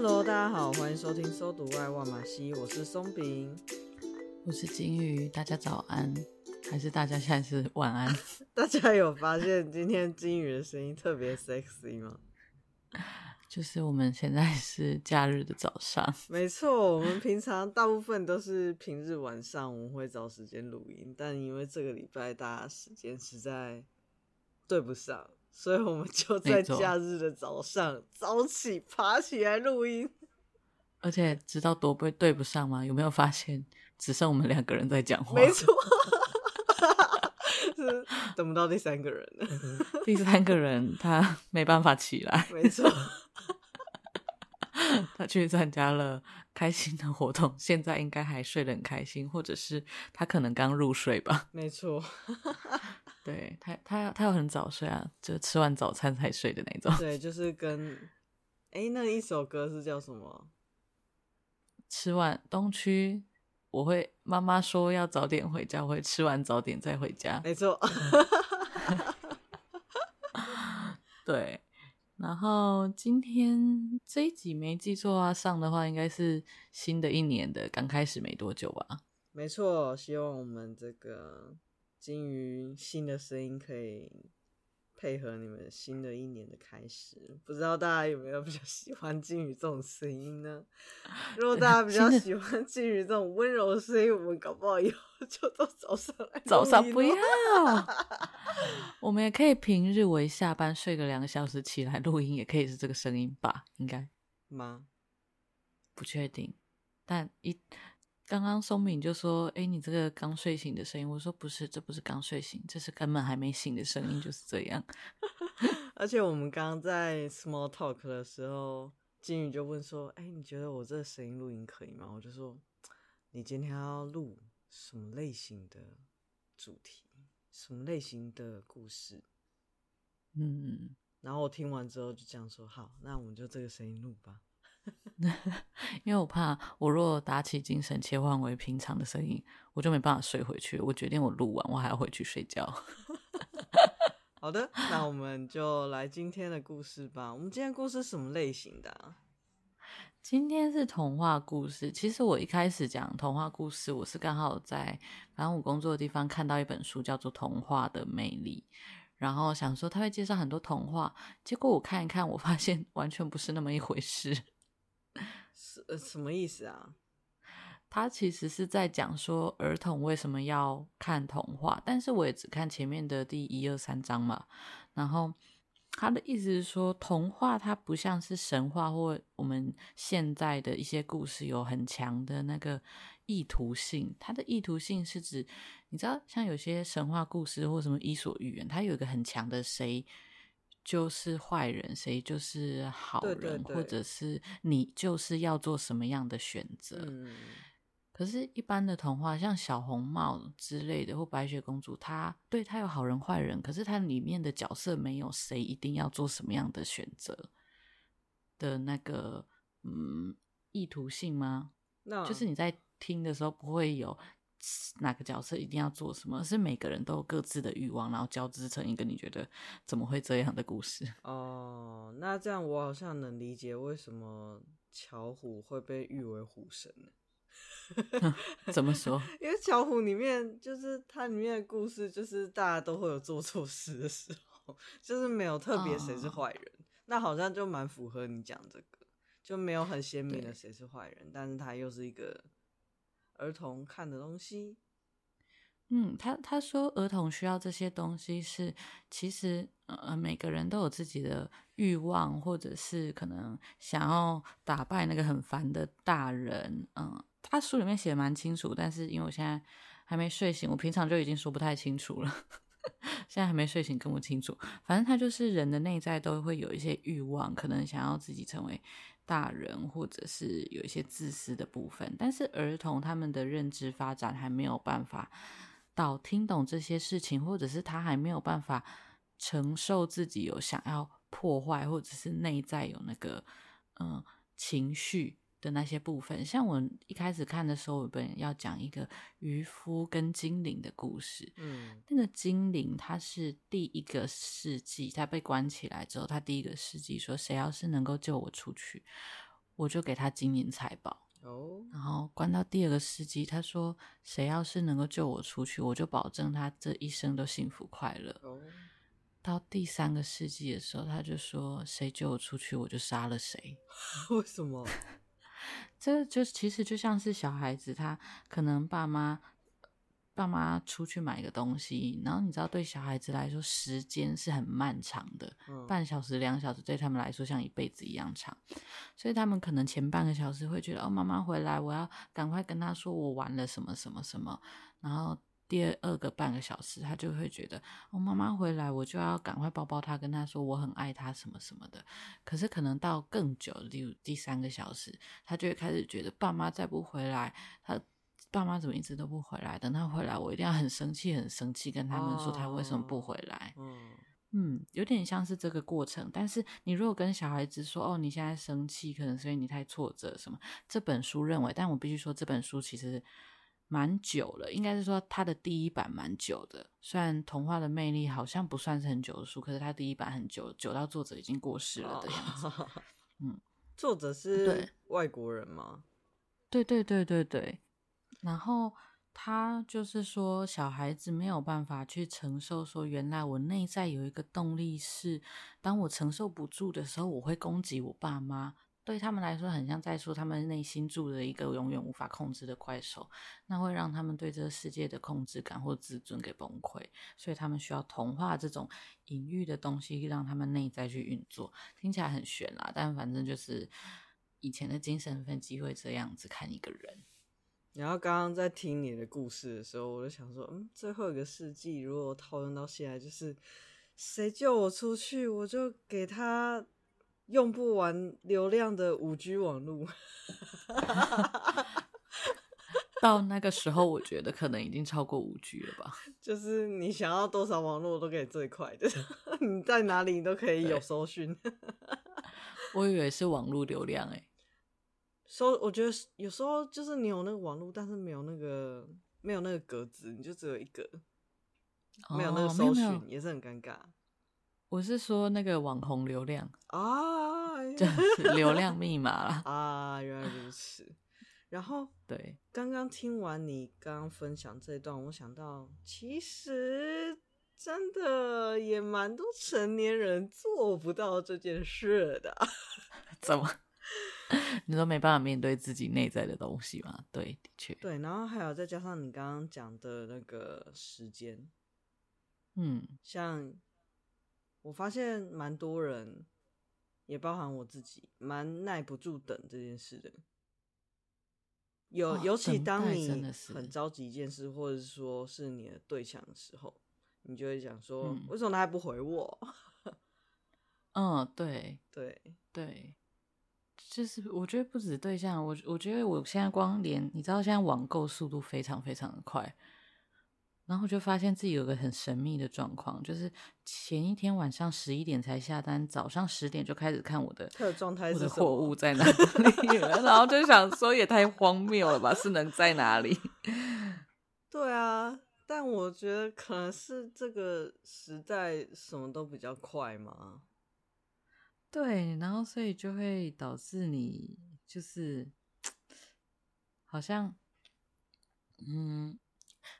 Hello，大家好，欢迎收听《搜读外万马西》，我是松饼，我是金鱼，大家早安，还是大家现在是晚安？大家有发现今天金鱼的声音特别 sexy 吗？就是我们现在是假日的早上，没错，我们平常大部分都是平日晚上，我们会找时间录音，但因为这个礼拜大家时间实在对不上，所以我们就在假日的早上早起爬起来录音。而且知道多不会对不上吗？有没有发现只剩我们两个人在讲话？没错，是等不到第三个人了。第三个人他没办法起来，没错。他去参加了开心的活动，现在应该还睡得很开心，或者是他可能刚入睡吧。没错，对他，他他要很早睡啊，就吃完早餐才睡的那种。对，就是跟哎、欸，那一首歌是叫什么？吃完东区，我会妈妈说要早点回家，我会吃完早点再回家。没错，对。然后今天这一集没记错啊，上的话应该是新的一年的刚开始没多久吧。没错，希望我们这个金鱼新的声音可以配合你们新的一年的开始。不知道大家有没有比较喜欢金鱼这种声音呢？如果大家比较喜欢金鱼这种温柔的声音，我们搞不好以后就到早上来。早上不要。我们也可以平日我一下班睡个两个小时起来录音，也可以是这个声音吧？应该吗？不确定。但一刚刚松敏就说：“哎、欸，你这个刚睡醒的声音。”我说：“不是，这不是刚睡醒，这是根本还没醒的声音，就是这样。”而且我们刚刚在 small talk 的时候，金宇就问说：“哎、欸，你觉得我这个声音录音可以吗？”我就说：“你今天要录什么类型的主题？”什么类型的故事？嗯，然后我听完之后就这样说：“好，那我们就这个声音录吧。” 因为我怕我若打起精神切换为平常的声音，我就没办法睡回去。我决定我录完，我还要回去睡觉。好的，那我们就来今天的故事吧。我们今天故事是什么类型的啊？今天是童话故事。其实我一开始讲童话故事，我是刚好在反正我工作的地方看到一本书，叫做《童话的魅力》，然后想说他会介绍很多童话，结果我看一看，我发现完全不是那么一回事。是，什么意思啊？他其实是在讲说儿童为什么要看童话，但是我也只看前面的第一二三章嘛，然后。他的意思是说，童话它不像是神话或我们现在的一些故事有很强的那个意图性。它的意图性是指，你知道，像有些神话故事或什么伊索寓言，它有一个很强的谁就是坏人，谁就是好人，对对对，或者是你就是要做什么样的选择。嗯可是，一般的童话，像小红帽之类的，或白雪公主，它对它有好人坏人，可是它里面的角色没有谁一定要做什么样的选择的那个嗯意图性吗.就是你在听的时候不会有哪个角色一定要做什么，是每个人都有各自的欲望，然后交织成一个你觉得怎么会这样的故事。哦，oh, 那这样我好像能理解为什么巧虎会被誉为虎神了。怎么说？因为巧虎里面就是它里面的故事，就是大家都会有做错事的时候，就是没有特别谁是坏人。Oh. 那好像就蛮符合你讲这个，就没有很鲜明的谁是坏人，但是他又是一个儿童看的东西。嗯，他他说儿童需要这些东西是，其实呃每个人都有自己的欲望，或者是可能想要打败那个很烦的大人，嗯。他书里面写的蛮清楚，但是因为我现在还没睡醒，我平常就已经说不太清楚了。现在还没睡醒，更不清楚。反正他就是人的内在都会有一些欲望，可能想要自己成为大人，或者是有一些自私的部分。但是儿童他们的认知发展还没有办法到听懂这些事情，或者是他还没有办法承受自己有想要破坏，或者是内在有那个嗯情绪。的那些部分，像我一开始看的时候，我本要讲一个渔夫跟精灵的故事。嗯，那个精灵他是第一个世纪，他被关起来之后，他第一个世纪说：“谁要是能够救我出去，我就给他金银财宝。哦，然后关到第二个世纪，他说谁要是能够救我出去，我就保证他这一生都幸福快乐。哦，到第三个世纪的时候，他就说谁救我出去，我就杀了谁。为什么？这就其实就像是小孩子，他可能爸妈。爸妈出去买个东西，然后你知道，对小孩子来说，时间是很漫长的，嗯、半小时、两小时对他们来说像一辈子一样长，所以他们可能前半个小时会觉得，哦，妈妈回来，我要赶快跟他说我玩了什么什么什么，然后第二个半个小时，他就会觉得，哦，妈妈回来，我就要赶快抱抱她，跟她说我很爱她什么什么的。可是可能到更久，例如第三个小时，他就会开始觉得，爸妈再不回来，他。爸妈怎么一直都不回来？等他回来，我一定要很生气，很生气，跟他们说他为什么不回来。哦、嗯，嗯，有点像是这个过程。但是你如果跟小孩子说：“哦，你现在生气，可能是因为你太挫折什么。”这本书认为，但我必须说，这本书其实蛮久了，应该是说他的第一版蛮久的。虽然童话的魅力好像不算是很久的书，可是他第一版很久，久到作者已经过世了的样子。哦、嗯，作者是外国人吗？对对对对对。然后他就是说，小孩子没有办法去承受，说原来我内在有一个动力是，当我承受不住的时候，我会攻击我爸妈。对他们来说，很像在说他们内心住着一个永远无法控制的怪兽，那会让他们对这个世界的控制感或自尊给崩溃。所以他们需要童话这种隐喻的东西，让他们内在去运作。听起来很悬啦，但反正就是以前的精神分析会这样子看一个人。然后刚刚在听你的故事的时候，我就想说，嗯，最后一个世纪如果套用到现在，就是谁救我出去，我就给他用不完流量的五 G 网络。到那个时候，我觉得可能已经超过五 G 了吧。就是你想要多少网络，都给你最快的，你在哪里你都可以有搜寻。我以为是网络流量欸。搜我觉得有时候就是你有那个网络，但是没有那个没有那个格子，你就只有一个，哦、没有那个搜寻也是很尴尬。我是说那个网红流量啊，就是 流量密码啦啊，原来如此。然后对，刚刚听完你刚刚分享这一段，我想到其实真的也蛮多成年人做不到这件事的，怎么？你都没办法面对自己内在的东西吗？对，的确。对，然后还有再加上你刚刚讲的那个时间，嗯，像我发现蛮多人，也包含我自己，蛮耐不住等这件事的。有，哦、尤其当你很着急一件事，或者是说是你的对象的时候，你就会想说，嗯、为什么他还不回我？嗯，对，对，对。就是我觉得不止对象，我我觉得我现在光连你知道现在网购速度非常非常的快，然后就发现自己有个很神秘的状况，就是前一天晚上十一点才下单，早上十点就开始看我的他的状态，我的货物在哪里，然后就想说也太荒谬了吧，是能在哪里？对啊，但我觉得可能是这个时代什么都比较快嘛。对，然后所以就会导致你就是 好像，嗯，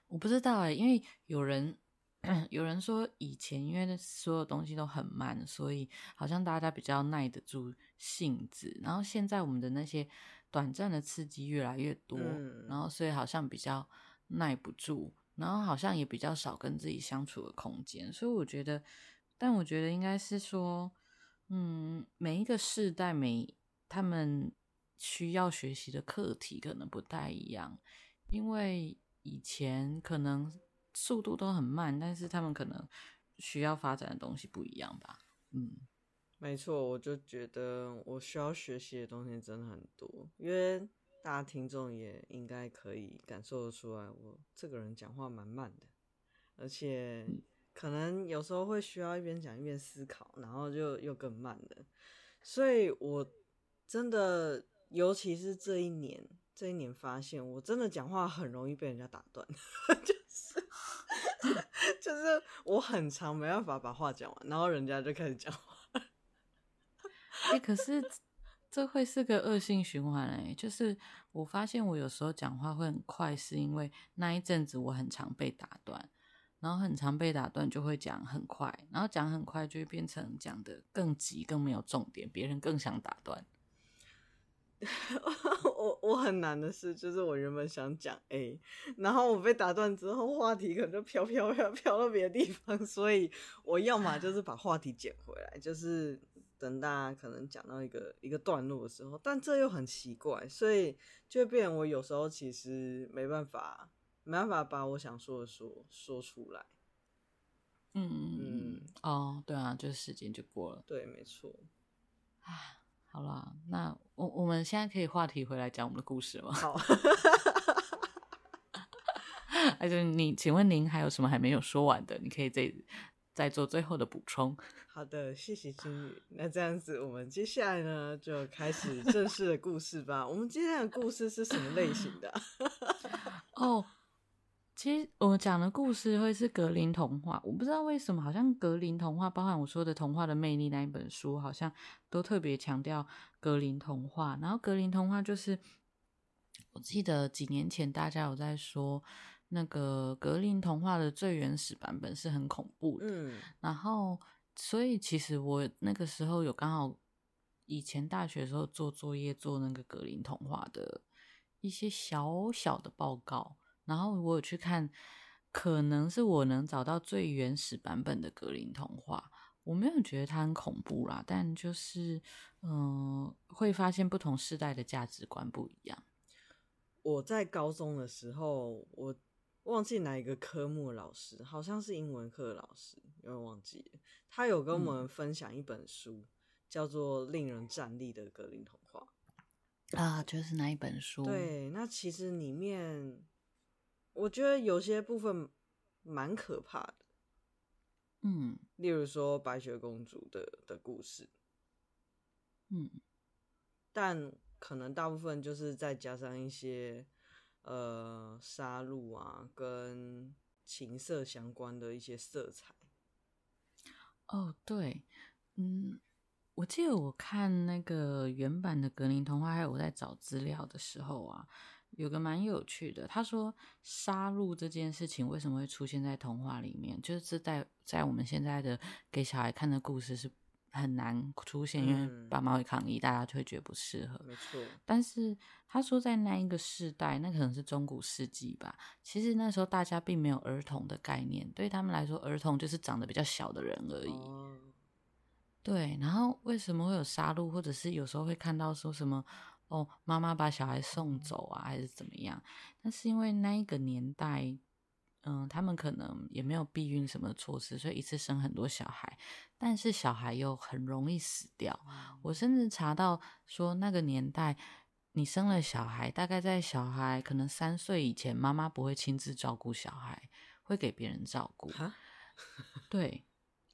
我不知道哎，因为有人 有人说以前因为所有东西都很慢，所以好像大家比较耐得住性子，然后现在我们的那些短暂的刺激越来越多，嗯、然后所以好像比较耐不住，然后好像也比较少跟自己相处的空间，所以我觉得，但我觉得应该是说。嗯，每一个世代每他们需要学习的课题可能不太一样，因为以前可能速度都很慢，但是他们可能需要发展的东西不一样吧。嗯，没错，我就觉得我需要学习的东西真的很多，因为大家听众也应该可以感受得出来，我这个人讲话蛮慢的，而且。嗯可能有时候会需要一边讲一边思考，然后就又更慢了。所以我真的，尤其是这一年，这一年发现，我真的讲话很容易被人家打断，就是就是我很常没办法把话讲完，然后人家就开始讲话。哎、可是这会是个恶性循环哎，就是我发现我有时候讲话会很快，是因为那一阵子我很常被打断，然后很常被打断就会讲很快，然后讲很快就会变成讲得更急、更没有重点，别人更想打断。我我很难的是，就是我原本想讲 A，然后我被打断之后，话题可能就飘飘飘飘到别的地方，所以我要么就是把话题捡回来，就是。等大家可能讲到一个一个段落的时候，但这又很奇怪，所以就变我有时候其实没办法，没办法把我想说的说说出来。嗯嗯嗯，哦，对啊，就是时间就过了。对，没错。啊，好了，那我我们现在可以话题回来讲我们的故事吗？好。还是你，请问您还有什么还没有说完的？你可以再再做最后的补充。好的，谢谢金宇。那这样子，我们接下来呢，就开始正式的故事吧。我们今天的故事是什么类型的？哦，其实我讲的故事会是格林童话。我不知道为什么，好像格林童话，包含我说的《童话的魅力》那一本书，好像都特别强调格林童话。然后格林童话就是，我记得几年前大家有在说，那个格林童话的最原始版本是很恐怖的。嗯，然后。所以其实我那个时候有刚好以前大学的时候做作业做那个格林童话的一些小小的报告，然后我有去看，可能是我能找到最原始版本的格林童话，我没有觉得它很恐怖啦，但就是嗯、呃，会发现不同世代的价值观不一样。我在高中的时候，我。忘记哪一个科目的老师，好像是英文课的老师，有点忘记了。他有跟我们分享一本书，嗯、叫做《令人站立的格林童话》啊，就是那一本书。对，那其实里面我觉得有些部分蛮可怕的，嗯，例如说白雪公主的的故事，嗯，但可能大部分就是再加上一些。呃，杀戮啊，跟情色相关的一些色彩。哦，对，嗯，我记得我看那个原版的格林童话，还有我在找资料的时候啊，有个蛮有趣的。他说，杀戮这件事情为什么会出现在童话里面？就是在在我们现在的给小孩看的故事是。很难出现，因为爸妈会抗议，嗯、大家就会觉得不适合。没错，但是他说在那一个世代，那可能是中古世纪吧。其实那时候大家并没有儿童的概念，对他们来说，儿童就是长得比较小的人而已。哦、对，然后为什么会有杀戮，或者是有时候会看到说什么哦，妈妈把小孩送走啊，还是怎么样？那是因为那一个年代，嗯，他们可能也没有避孕什么措施，所以一次生很多小孩。但是小孩又很容易死掉。我甚至查到说，那个年代，你生了小孩，大概在小孩可能三岁以前，妈妈不会亲自照顾小孩，会给别人照顾。对，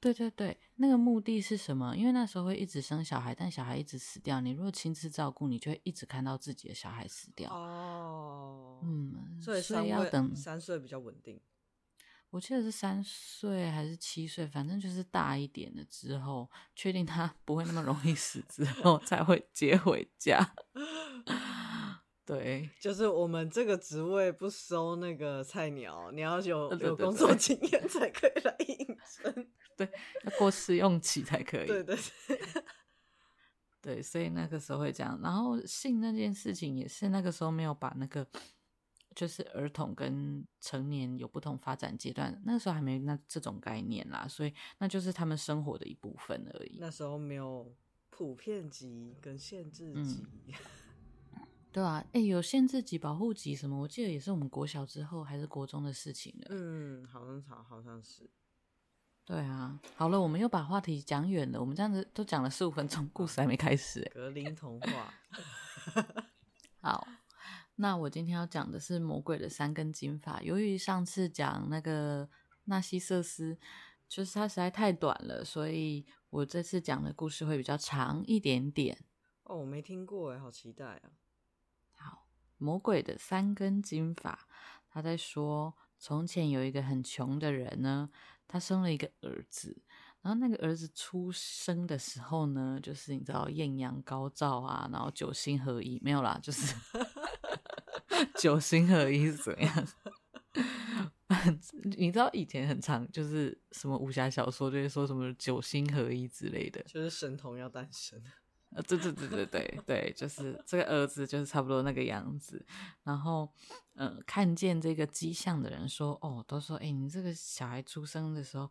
对对对，那个目的是什么？因为那时候会一直生小孩，但小孩一直死掉。你如果亲自照顾，你就会一直看到自己的小孩死掉。哦，嗯，所以，所以要等三岁比较稳定。我记得是三岁还是七岁，反正就是大一点的之后，确定他不会那么容易死之后，才会接回家。对，就是我们这个职位不收那个菜鸟，你要有有工作经验才可以来应征。对，要过试用期才可以。对对对，对，所以那个时候会这样。然后性那件事情也是那个时候没有把那个。就是儿童跟成年有不同发展阶段，那时候还没那这种概念啦，所以那就是他们生活的一部分而已。那时候没有普遍级跟限制级，嗯、对啊，哎、欸，有限制级、保护级什么？我记得也是我们国小之后还是国中的事情了。嗯，好像好，好像是。对啊，好了，我们又把话题讲远了。我们这样子都讲了十五分钟，故事还没开始。格林童话，好。那我今天要讲的是魔鬼的三根金发。由于上次讲那个纳西瑟斯，就是它实在太短了，所以我这次讲的故事会比较长一点点。哦，我没听过哎，好期待啊！好，魔鬼的三根金发，他在说，从前有一个很穷的人呢，他生了一个儿子。然后那个儿子出生的时候呢，就是你知道艳阳高照啊，然后九星合一没有啦，就是 九星合一是怎样？你知道以前很常就是什么武侠小说就会说什么九星合一之类的，就是神童要诞生。呃，对对对对对对，就是这个儿子就是差不多那个样子。然后，呃，看见这个迹象的人说，哦，都说，哎，你这个小孩出生的时候，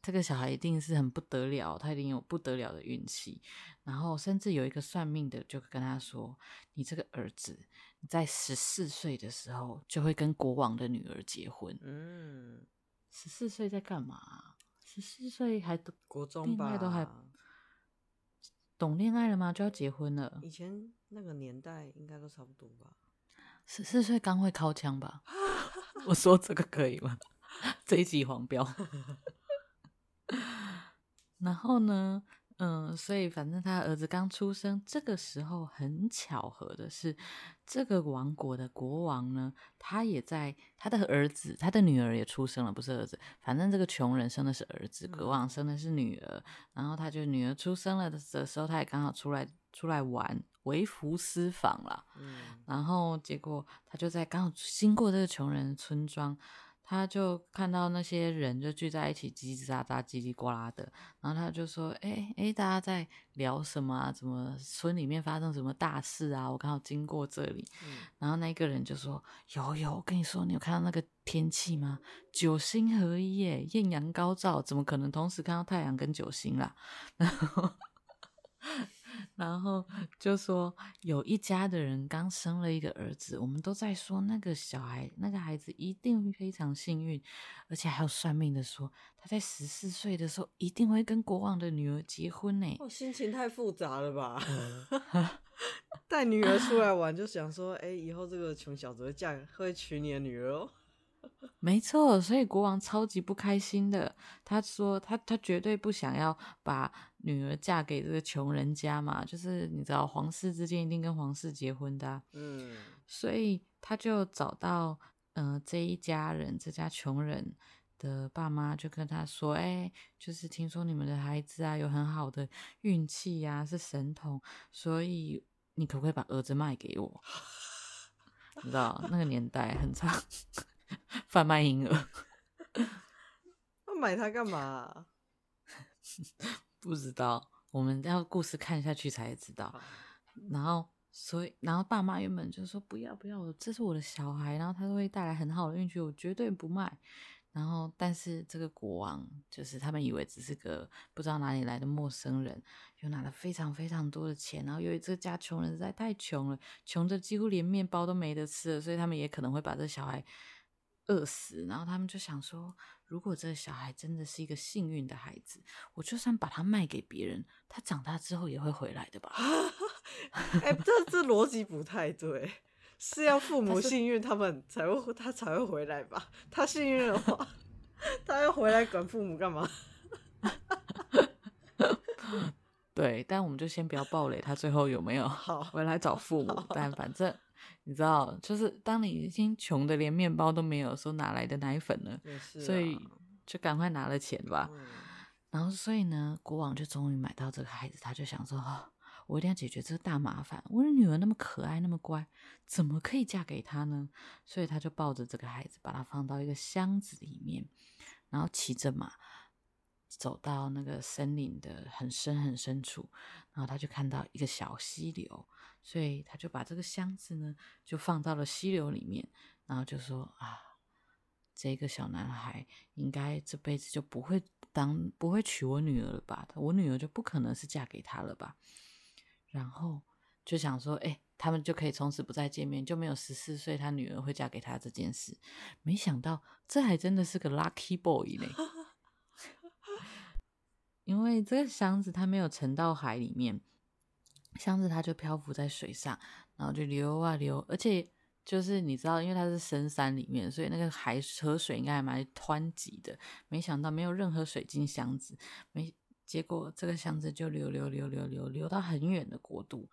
这个小孩一定是很不得了，他一定有不得了的运气。然后，甚至有一个算命的就跟他说，你这个儿子在十四岁的时候就会跟国王的女儿结婚。嗯，十四岁在干嘛？十四岁还都国中吧，都还。懂恋爱了吗？就要结婚了。以前那个年代应该都差不多吧。十四岁刚会掏枪吧？我说这个可以吗？这一集黄标。然后呢？嗯，所以反正他儿子刚出生，这个时候很巧合的是，这个王国的国王呢，他也在他的儿子，他的女儿也出生了，不是儿子，反正这个穷人生的是儿子，国王生的是女儿，然后他就女儿出生了的时候，他也刚好出来出来玩，微服私访了，嗯，然后结果他就在刚好经过这个穷人的村庄。他就看到那些人就聚在一起，叽叽喳喳、叽里呱啦的。然后他就说：“哎哎，大家在聊什么啊？怎么村里面发生什么大事啊？我刚好经过这里。嗯”然后那个人就说：“有有，我跟你说，你有看到那个天气吗？九星合一耶，艳阳高照，怎么可能同时看到太阳跟九星啦？”然后。然后就说有一家的人刚生了一个儿子，我们都在说那个小孩，那个孩子一定非常幸运，而且还有算命的说他在十四岁的时候一定会跟国王的女儿结婚呢。哦、心情太复杂了吧？带女儿出来玩就想说，哎，以后这个穷小子会嫁会娶你的女儿哦。没错，所以国王超级不开心的。他说他他绝对不想要把女儿嫁给这个穷人家嘛，就是你知道皇室之间一定跟皇室结婚的啊。嗯，所以他就找到呃这一家人，这家穷人的爸妈就跟他说，哎，就是听说你们的孩子啊有很好的运气呀，是神童，所以你可不可以把儿子卖给我？你知道那个年代很长。贩卖婴儿，那买它干嘛？不知道，我们要故事看下去才知道。然后，所以，然后爸妈原本就说不要不要，这是我的小孩，然后他会带来很好的运气，我绝对不卖。然后，但是这个国王就是他们以为只是个不知道哪里来的陌生人，又拿了非常非常多的钱。然后，由于这家穷人实在太穷了，穷的几乎连面包都没得吃了，所以他们也可能会把这小孩。饿死，然后他们就想说，如果这个小孩真的是一个幸运的孩子，我就算把他卖给别人，他长大之后也会回来的吧？哎、欸，这这逻辑不太对，是要父 母幸运，他们才会他才会回来吧？他幸运的话，他要回来管父母干嘛？对，但我们就先不要暴雷，他最后有没有回来找父母？但反正。你知道，就是当你已经穷的连面包都没有的时候，哪来的奶粉呢？啊、所以就赶快拿了钱吧。嗯、然后，所以呢，国王就终于买到这个孩子，他就想说：哦，我一定要解决这个大麻烦。我的女儿那么可爱，那么乖，怎么可以嫁给他呢？所以他就抱着这个孩子，把他放到一个箱子里面，然后骑着马走到那个森林的很深很深处，然后他就看到一个小溪流。所以他就把这个箱子呢，就放到了溪流里面，然后就说啊，这个小男孩应该这辈子就不会当不会娶我女儿了吧？我女儿就不可能是嫁给他了吧？然后就想说，哎，他们就可以从此不再见面，就没有十四岁他女儿会嫁给他这件事。没想到这还真的是个 lucky boy 呢，因为这个箱子它没有沉到海里面。箱子它就漂浮在水上，然后就流啊流，而且就是你知道，因为它是深山里面，所以那个海河水应该还蛮湍急的。没想到没有任何水进箱子，没结果这个箱子就流流流流流流到很远的国度，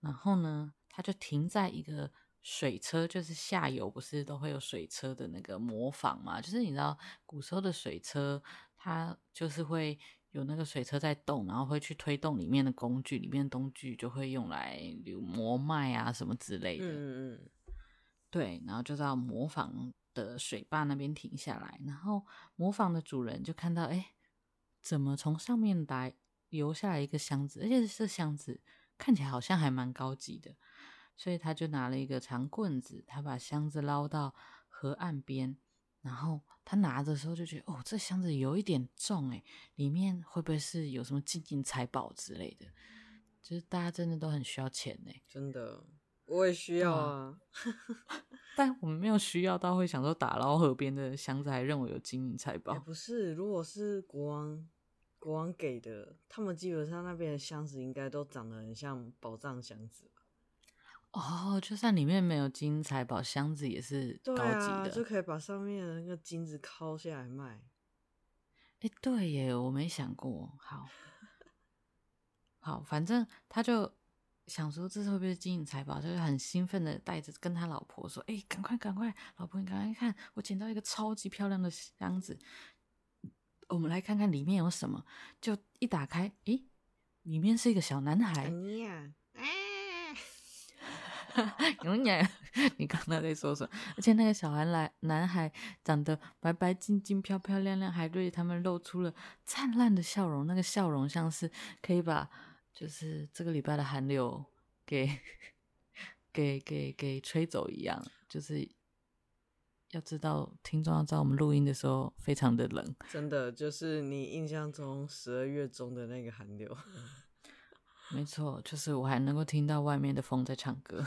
然后呢，它就停在一个水车，就是下游不是都会有水车的那个磨坊嘛，就是你知道古时候的水车，它就是会。有那个水车在动，然后会去推动里面的工具，里面的工具就会用来比如磨麦啊什么之类的。嗯嗯。对，然后就到磨坊的水坝那边停下来，然后磨坊的主人就看到，哎，怎么从上面来流下来一个箱子，而且这箱子看起来好像还蛮高级的，所以他就拿了一个长棍子，他把箱子捞到河岸边，然后他拿的时候就觉得，哦，这箱子有一点重，诶，里面会不会是有什么金银财宝之类的？就是大家真的都很需要钱呢，真的。我也需要啊，但我们没有需要到会想说打捞河边的箱子，还认为有金银财宝。欸。不是，如果是国王国王给的，他们基本上那边的箱子应该都长得很像宝藏箱子。哦，就算里面没有金银财宝，箱子也是高级的，啊，就可以把上面的那个金子抠下来卖。哎，欸，对耶，我没想过。好，好，反正他就。想说这是会不会是金银财宝，就是很兴奋的带着跟他老婆说：“哎，赶快赶快，老婆你赶快看，我捡到一个超级漂亮的箱子，我们来看看里面有什么。”就一打开，诶，里面是一个小男孩。永远，你刚才在说什么？而且那个小孩来男孩长得白白净净、漂漂亮亮，还对他们露出了灿烂的笑容。那个笑容像是可以把。就是这个礼拜的寒流给 给给给吹走一样，就是要知道听众要知道我们录音的时候非常的冷，真的就是你印象中十二月中的那个寒流，没错，就是我还能够听到外面的风在唱歌，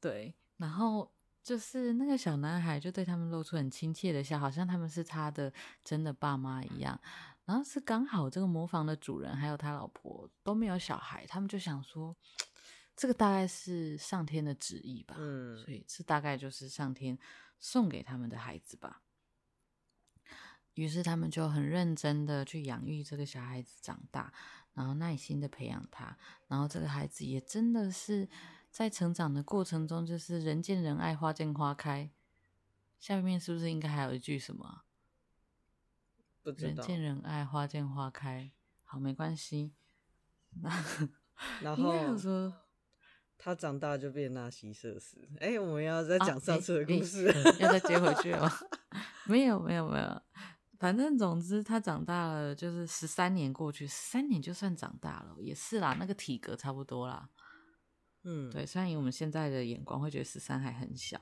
对，然后就是那个小男孩就对他们露出很亲切的笑，好像他们是他的真的爸妈一样。然后是刚好这个磨坊的主人还有他老婆都没有小孩，他们就想说，这个大概是上天的旨意吧，嗯，所以这大概就是上天送给他们的孩子吧。于是他们就很认真的去养育这个小孩子长大，然后耐心的培养他，然后这个孩子也真的是在成长的过程中，就是人见人爱，花见花开。下面是不是应该还有一句什么？人见人爱，花见花开。好，没关系。然 后说他长大就变纳西瑟斯。哎、欸，我们要再讲上次的故事，啊欸欸、要再接回去吗？没有，没有，没有。反正总之，他长大了，就是十三年过去，十三年就算长大了，也是啦。那个体格差不多啦。嗯，对。虽然以我们现在的眼光会觉得十三还很小，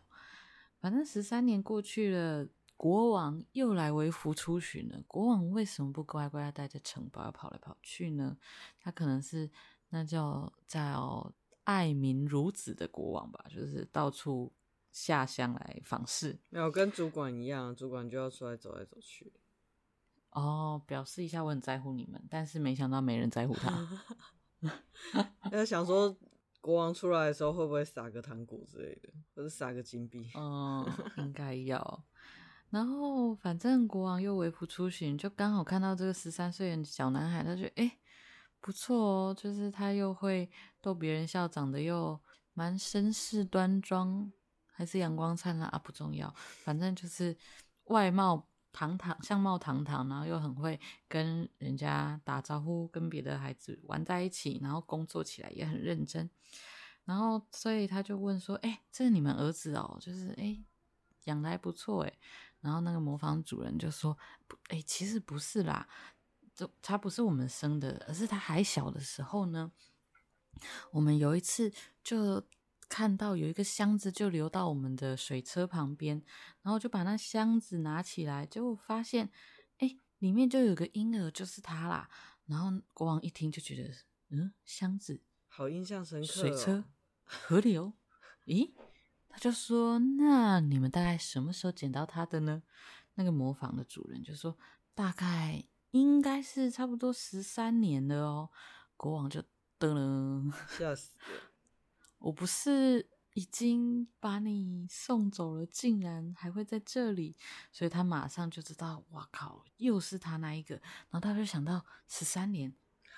反正十三年过去了。国王又来微服出巡了。国王为什么不乖乖待在城堡，要跑来跑去呢？他可能是那叫叫爱民如子的国王吧，就是到处下乡来访视。没有跟主管一样，主管就要出来走来走去。哦，表示一下我很在乎你们，但是没想到没人在乎他。要想说国王出来的时候会不会撒个糖果之类的，或者撒个金币？嗯，应该要。然后，反正国王又微服出行，就刚好看到这个十三岁的小男孩，他觉得诶不错哦，就是他又会逗别人笑，长得又蛮绅士端庄，还是阳光灿烂啊？不重要，反正就是外貌堂堂，相貌堂堂，然后又很会跟人家打招呼，跟别的孩子玩在一起，然后工作起来也很认真。然后，所以他就问说：“诶这是你们儿子哦？就是诶养得还不错诶然后那个磨坊主人就说：“哎，其实不是啦，这他不是我们生的，而是他还小的时候呢，我们有一次就看到有一个箱子就流到我们的水车旁边，然后就把那箱子拿起来，就发现，哎，里面就有个婴儿，就是他啦。然后国王一听就觉得，嗯，箱子好印象深刻，水车河流，咦？”他就说：“那你们大概什么时候捡到他的呢？”那个磨坊的主人就说：“大概应该是差不多十三年了哦。”国王就噔 了，吓死！我不是已经把你送走了，竟然还会在这里？所以他马上就知道，哇靠，又是他那一个。然后他就想到十三年，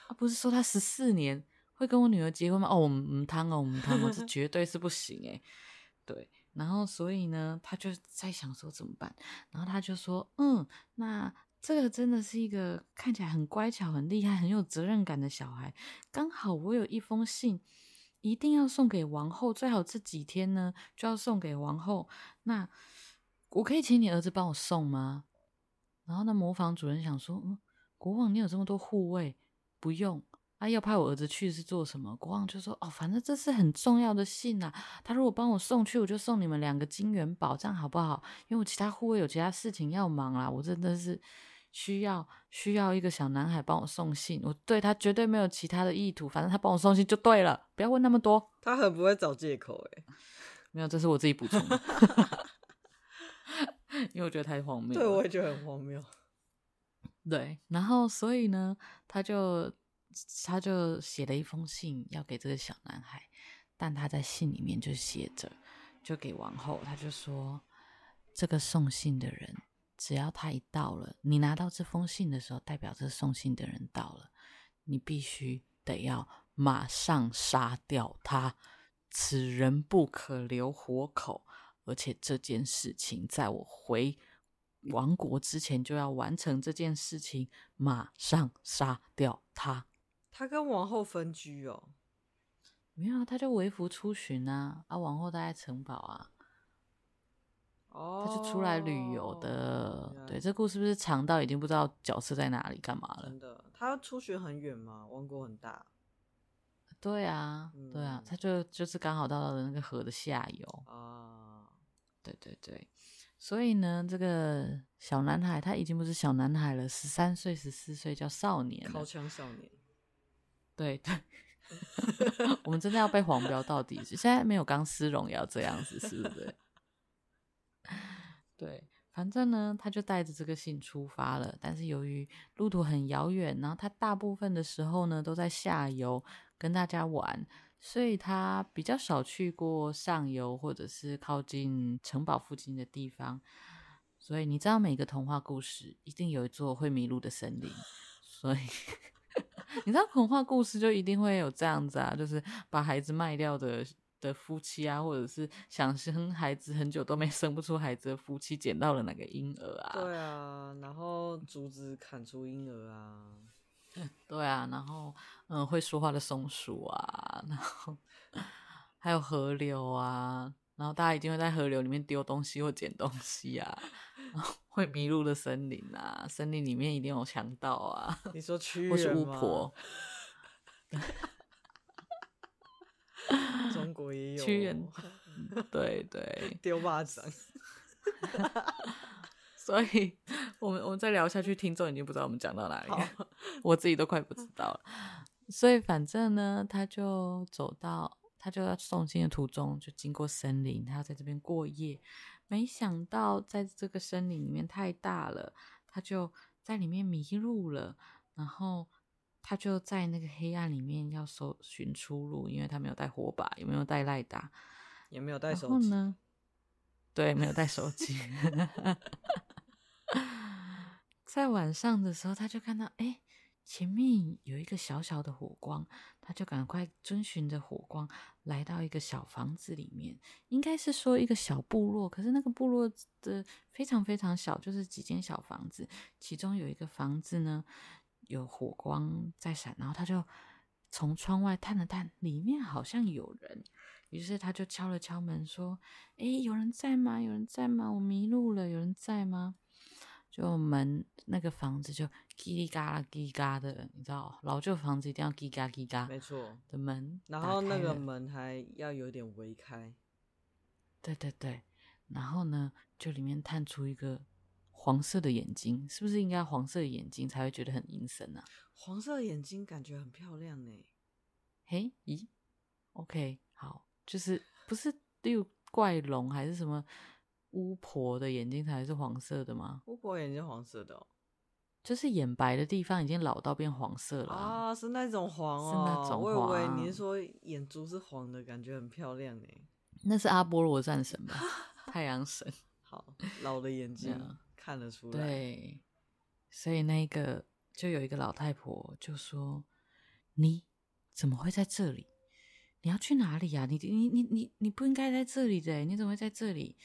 他，不是说他十四年会跟我女儿结婚吗？哦，我们汤哦，我们汤哦，这绝对是不行诶。对，然后所以呢，他就在想说怎么办，然后他就说，嗯，那这个真的是一个看起来很乖巧、很厉害、很有责任感的小孩，刚好我有一封信。一定要送给王后，最好这几天呢就要送给王后。那我可以请你儿子帮我送吗？然后那磨坊主人想说，嗯，国王你有这么多护卫，不用。啊，要派我儿子去是做什么？国王就说，哦，反正这是很重要的信呐。他如果帮我送去，我就送你们两个金元宝，这样好不好？因为我其他护卫有其他事情要忙啦，我真的是。需要需要一个小男孩帮我送信，我对他绝对没有其他的意图，反正他帮我送信就对了，不要问那么多。他很不会找借口诶，没有，这是我自己补充的，因为我觉得太荒谬。对，我也觉得很荒谬。对，然后所以呢，他就他就写了一封信要给这个小男孩，但他在信里面就写着，就给王后，他就说这个送信的人。只要他一到了，你拿到这封信的时候，代表这送信的人到了，你必须得要马上杀掉他，此人不可留活口，而且这件事情在我回王国之前就要完成这件事情，马上杀掉他。他跟王后分居哦？没有啊，他就微服出巡啊，啊，王后待在城堡啊。哦，他是出来旅游的，对，这故事是不是长到已经不知道角色在哪里干嘛了？真的，他出学很远吗？王国很大。对啊，嗯、对啊，他就就是刚好到了那个河的下游啊。对对对，所以呢，这个小男孩他已经不是小男孩了，十三岁、十四岁叫少年，靠枪少年。对对，我们真的要被黄标到底？现在没有钢丝绒也要这样子，是不是？对，反正呢，他就带着这个信出发了。但是由于路途很遥远，然后他大部分的时候呢都在下游跟大家玩，所以他比较少去过上游或者是靠近城堡附近的地方。所以你知道，每个童话故事一定有一座会迷路的森林。所以 你知道，童话故事就一定会有这样子啊，就是把孩子卖掉的。的夫妻啊，或者是想生孩子很久都没生不出孩子的夫妻，捡到了那个婴儿啊？对啊，然后竹子砍出婴儿啊？对啊，然后嗯，会说话的松鼠啊，然后还有河流啊，然后大家一定会在河流里面丢东西或捡东西啊，然后会迷路的森林啊，森林里面一定有强盗啊，你说屈或是巫婆。中国也有屈原，对对，丢巴掌。所以，我们我们再聊下去，听众已经不知道我们讲到哪里了，我自己都快不知道了。所以，反正呢，他就走到，他就要送信的途中，就经过森林，他要在这边过夜。没想到，在这个森林里面太大了，他就在里面迷路了，然后。他就在那个黑暗里面要搜寻出路，因为他没有带火把，也没有带赖达，也没有带手机呢。对，没有带手机。在晚上的时候，他就看到，哎，前面有一个小小的火光，他就赶快遵循着火光来到一个小房子里面，应该是说一个小部落，可是那个部落的非常非常小，就是几间小房子，其中有一个房子呢。有火光在闪，然后他就从窗外探了探，里面好像有人，于是他就敲了敲门，说：“诶，有人在吗？有人在吗？我迷路了，有人在吗？”就门那个房子就叽里嘎啦叽嘎的，你知道，老旧房子一定要叽嘎叽嘎，没错的门，然后那个门还要有点微开，对对对，然后呢，就里面探出一个。黄色的眼睛，是不是应该黄色的眼睛才会觉得很阴森啊？黄色的眼睛感觉很漂亮呢。嘿，咦？OK，好，就是不是六怪龙还是什么巫婆的眼睛才是黄色的吗？巫婆眼睛黄色的哦，就是眼白的地方已经老到变黄色了啊！是那种黄哦，是那种黄。我以为你是说眼珠是黄的，感觉很漂亮呢。那是阿波罗战神吧？太阳神。好，老的眼睛。看得出来，对，所以那个就有一个老太婆就说：“你怎么会在这里？你要去哪里呀、啊？你你你你你不应该在这里的，你怎么会在这里？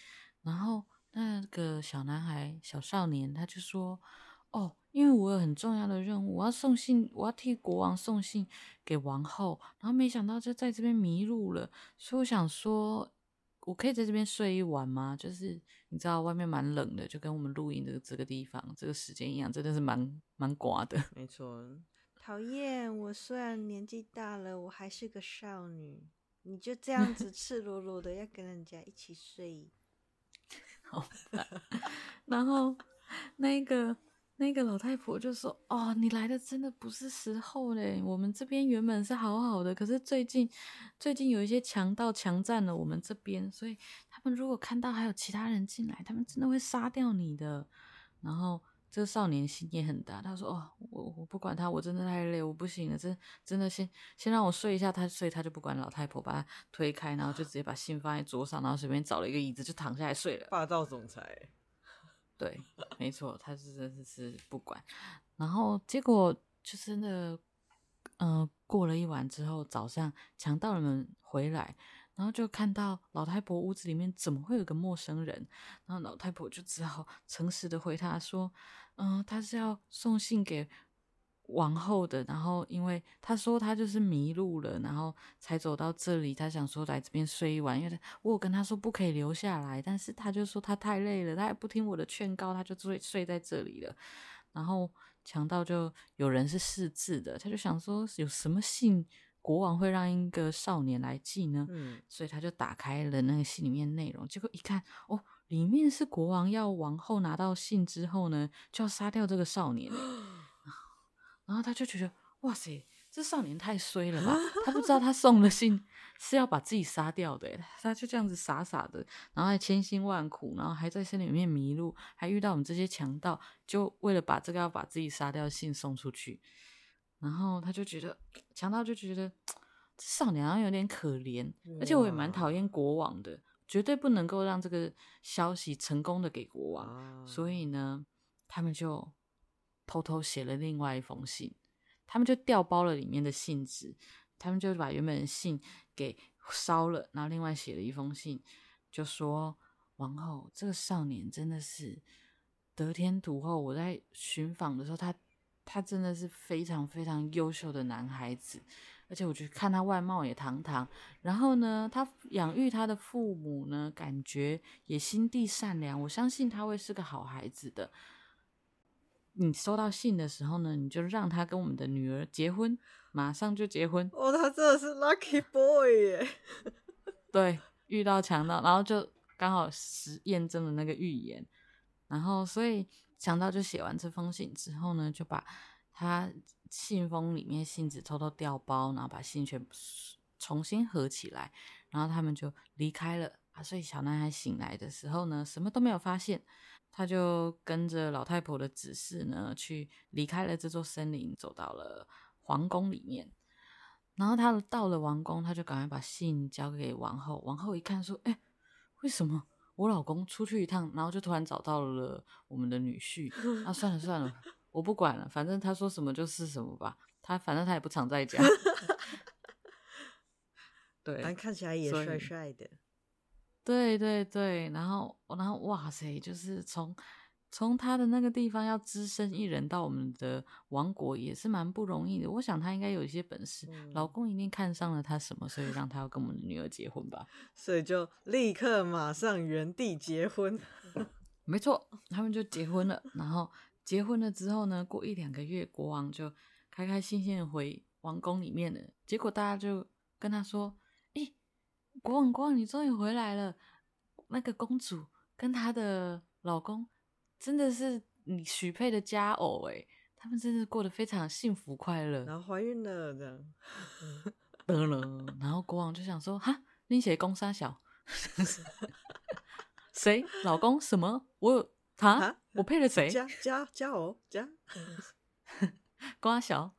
然后那个小男孩、小少年他就说：“哦，因为我有很重要的任务，我要送信，我要替国王送信给王后。然后没想到就在这边迷路了，所以我想说，我可以在这边睡一晚吗？就是你知道外面蛮冷的，就跟我们录音的这个地方这个时间一样，真的是蛮蛮刮的。没错。”讨厌！我虽然年纪大了，我还是个少女。你就这样子 赤裸裸的要跟人家一起睡，好烦。然后那个那个老太婆就说：“哦，你来的真的不是时候嘞！我们这边原本是好好的，可是最近最近有一些强盗强占了我们这边，所以他们如果看到还有其他人进来，他们真的会杀掉你的。”然后。这个少年心也很大，他说：“哦，我我不管他，我真的太累，我不行了，真真的先先让我睡一下。”他睡，他就不管老太婆，把他推开，然后就直接把信放在桌上，然后随便找了一个椅子就躺下来睡了。霸道总裁，对，没错，他是真的是不管。然后结果就是那个，呃，过了一晚之后，早上强盗们回来。然后就看到老太婆屋子里面怎么会有个陌生人？然后老太婆就只好诚实的回他说：“嗯、呃，他是要送信给王后的。然后因为他说他就是迷路了，然后才走到这里。他想说来这边睡一晚，因为他我有跟他说不可以留下来，但是他就说他太累了，他也不听我的劝告，他就睡睡在这里了。然后强盗就有人是识字的，他就想说有什么信。”国王会让一个少年来寄呢，嗯，所以他就打开了那个信里面内容，结果一看，哦，里面是国王要王后拿到信之后呢，就要杀掉这个少年，然后他就觉得，哇塞，这少年太衰了吧？他不知道他送的信是要把自己杀掉的，他就这样子傻傻的，然后还千辛万苦，然后还在森林里面迷路，还遇到我们这些强盗，就为了把这个要把自己杀掉的信送出去。然后他就觉得，强盗就觉得这少年好像有点可怜，而且我也蛮讨厌国王的，绝对不能够让这个消息成功的给国王。所以呢，他们就偷偷写了另外一封信，他们就调包了里面的信纸，他们就把原本的信给烧了，然后另外写了一封信，就说王后，这个少年真的是得天独厚。我在寻访的时候，他。他真的是非常非常优秀的男孩子，而且我觉得看他外貌也堂堂。然后呢，他养育他的父母呢，感觉也心地善良。我相信他会是个好孩子的。你收到信的时候呢，你就让他跟我们的女儿结婚，马上就结婚。哦，他真的是 lucky boy 耶！对，遇到强盗，然后就刚好实验证了那个预言。然后，所以。强盗就写完这封信之后呢，就把他信封里面信纸偷偷掉包，然后把信全部重新合起来，然后他们就离开了啊。所以小男孩醒来的时候呢，什么都没有发现，他就跟着老太婆的指示呢，去离开了这座森林，走到了皇宫里面。然后他到了王宫，他就赶快把信交给王后。王后一看说：“哎，为什么？”我老公出去一趟，然后就突然找到了我们的女婿。啊，算了算了，我不管了，反正他说什么就是什么吧。他反正他也不常在家。对，看起来也帅帅的。对对对，然后然后哇塞，就是从。从他的那个地方要只身一人到我们的王国也是蛮不容易的。我想他应该有一些本事，嗯、老公一定看上了他什么，所以让他要跟我们的女儿结婚吧。所以就立刻马上原地结婚。没错，他们就结婚了。然后结婚了之后呢，过一两个月，国王就开开心心的回王宫里面了。结果大家就跟他说：“诶，国王，国王，你终于回来了。那个公主跟她的老公。”真的是你许配的佳偶哎，他们真的过得非常幸福快乐。然后怀孕了这样，得了。然后国王就想说：哈，你写公三小，谁老公什么？我有他，哈我配了谁？佳佳佳偶佳，瓜小。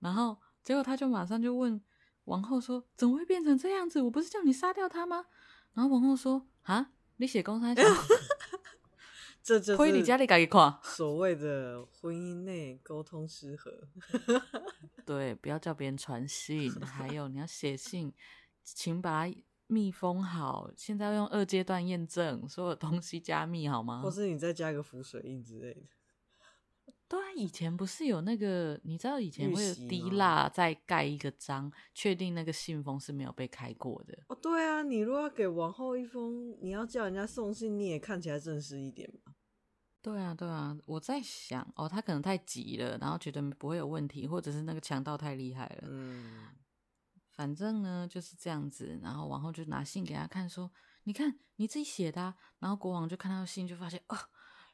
然后结果他就马上就问王后说：怎么会变成这样子？我不是叫你杀掉他吗？然后王后说：啊，你写公三小。这就是所谓的婚姻内沟通失和。对，不要叫别人传信，还有你要写信请把它密封好。现在要用二阶段验证，所有东西加密好吗？或是你再加一个浮水印之类的。对啊，以前不是有那个，你知道以前会有滴蜡再盖一个章，确定那个信封是没有被开过的。哦，对啊，你如果要给王后一封，你要叫人家送信，你也看起来正式一点嘛。对啊，对啊，我在想，哦，他可能太急了，然后觉得不会有问题，或者是那个强盗太厉害了。嗯，反正呢就是这样子，然后王后就拿信给他看，说：“你看你自己写的啊。”然后国王就看到信，就发现哦。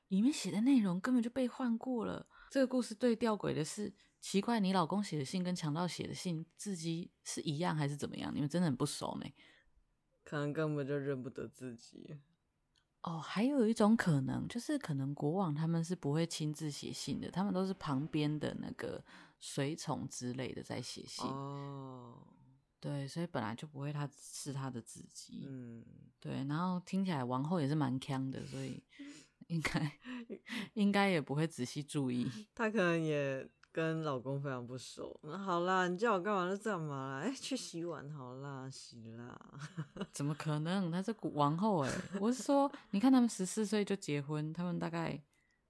里面写的内容根本就被换过了。这个故事最吊诡的是，奇怪，你老公写的信跟强盗写的信字迹是一样还是怎么样？你们真的很不熟呢？可能根本就认不得自己。哦，还有一种可能，就是可能国王他们是不会亲自写信的，他们都是旁边的那个随从之类的在写信。哦，对，所以本来就不会他是他的字迹。嗯，对。然后听起来王后也是蛮锵的，所以。应该 应该也不会仔细注意，她可能也跟老公非常不熟。那好啦，你叫我干嘛就干嘛啦。哎、欸，去洗碗好啦，洗啦。怎么可能？她是王后哎！我是说，你看他们十四岁就结婚，他们大概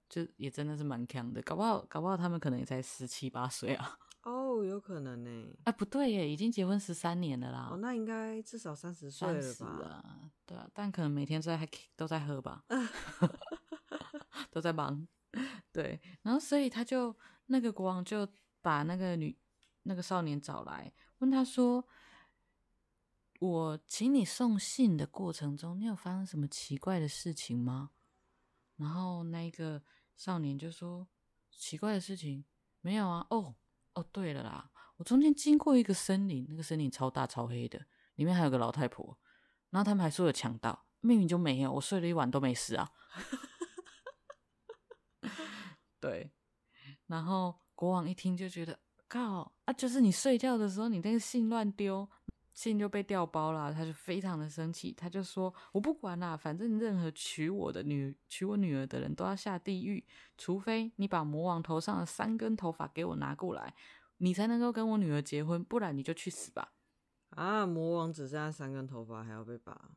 就也真的是蛮强的。搞不好，搞不好他们可能也才十七八岁啊。哦，有可能呢。哎、啊，不对耶，已经结婚十三年了啦。哦，那应该至少三十岁了吧？啊，对啊，但可能每天都在都在喝吧。都在忙，对，然后所以他就那个国王就把那个女那个少年找来，问他说：“我请你送信的过程中，你有发生什么奇怪的事情吗？”然后那个少年就说：“奇怪的事情没有啊。”哦哦，对了啦，我中间经过一个森林，那个森林超大超黑的，里面还有个老太婆，然后他们还说有强盗，明明就没有，我睡了一晚都没事啊。对，然后国王一听就觉得，靠啊，就是你睡觉的时候，你那个信乱丢，信就被调包了，他就非常的生气，他就说，我不管啦，反正任何娶我的女娶我女儿的人都要下地狱，除非你把魔王头上的三根头发给我拿过来，你才能够跟我女儿结婚，不然你就去死吧。啊，魔王只剩下三根头发，还要被拔？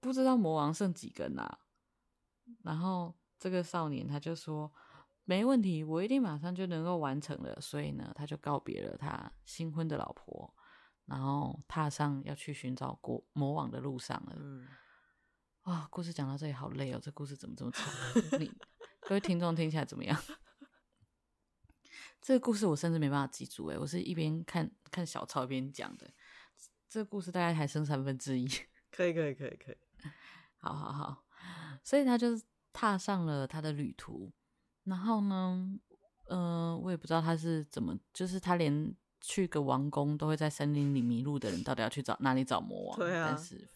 不知道魔王剩几根啊？然后这个少年他就说。没问题，我一定马上就能够完成了。所以呢，他就告别了他新婚的老婆，然后踏上要去寻找国魔王的路上了。嗯，啊、哦，故事讲到这里好累哦，这故事怎么这么长？你各位听众听起来怎么样？这个故事我甚至没办法记住，诶，我是一边看看小抄一边讲的。这个故事大概还剩三分之一，可以，可以，可以，可以。好好好，所以他就踏上了他的旅途。然后呢，嗯、呃，我也不知道他是怎么，就是他连去个王宫都会在森林里迷路的人，到底要去找哪里找魔王？对啊，但是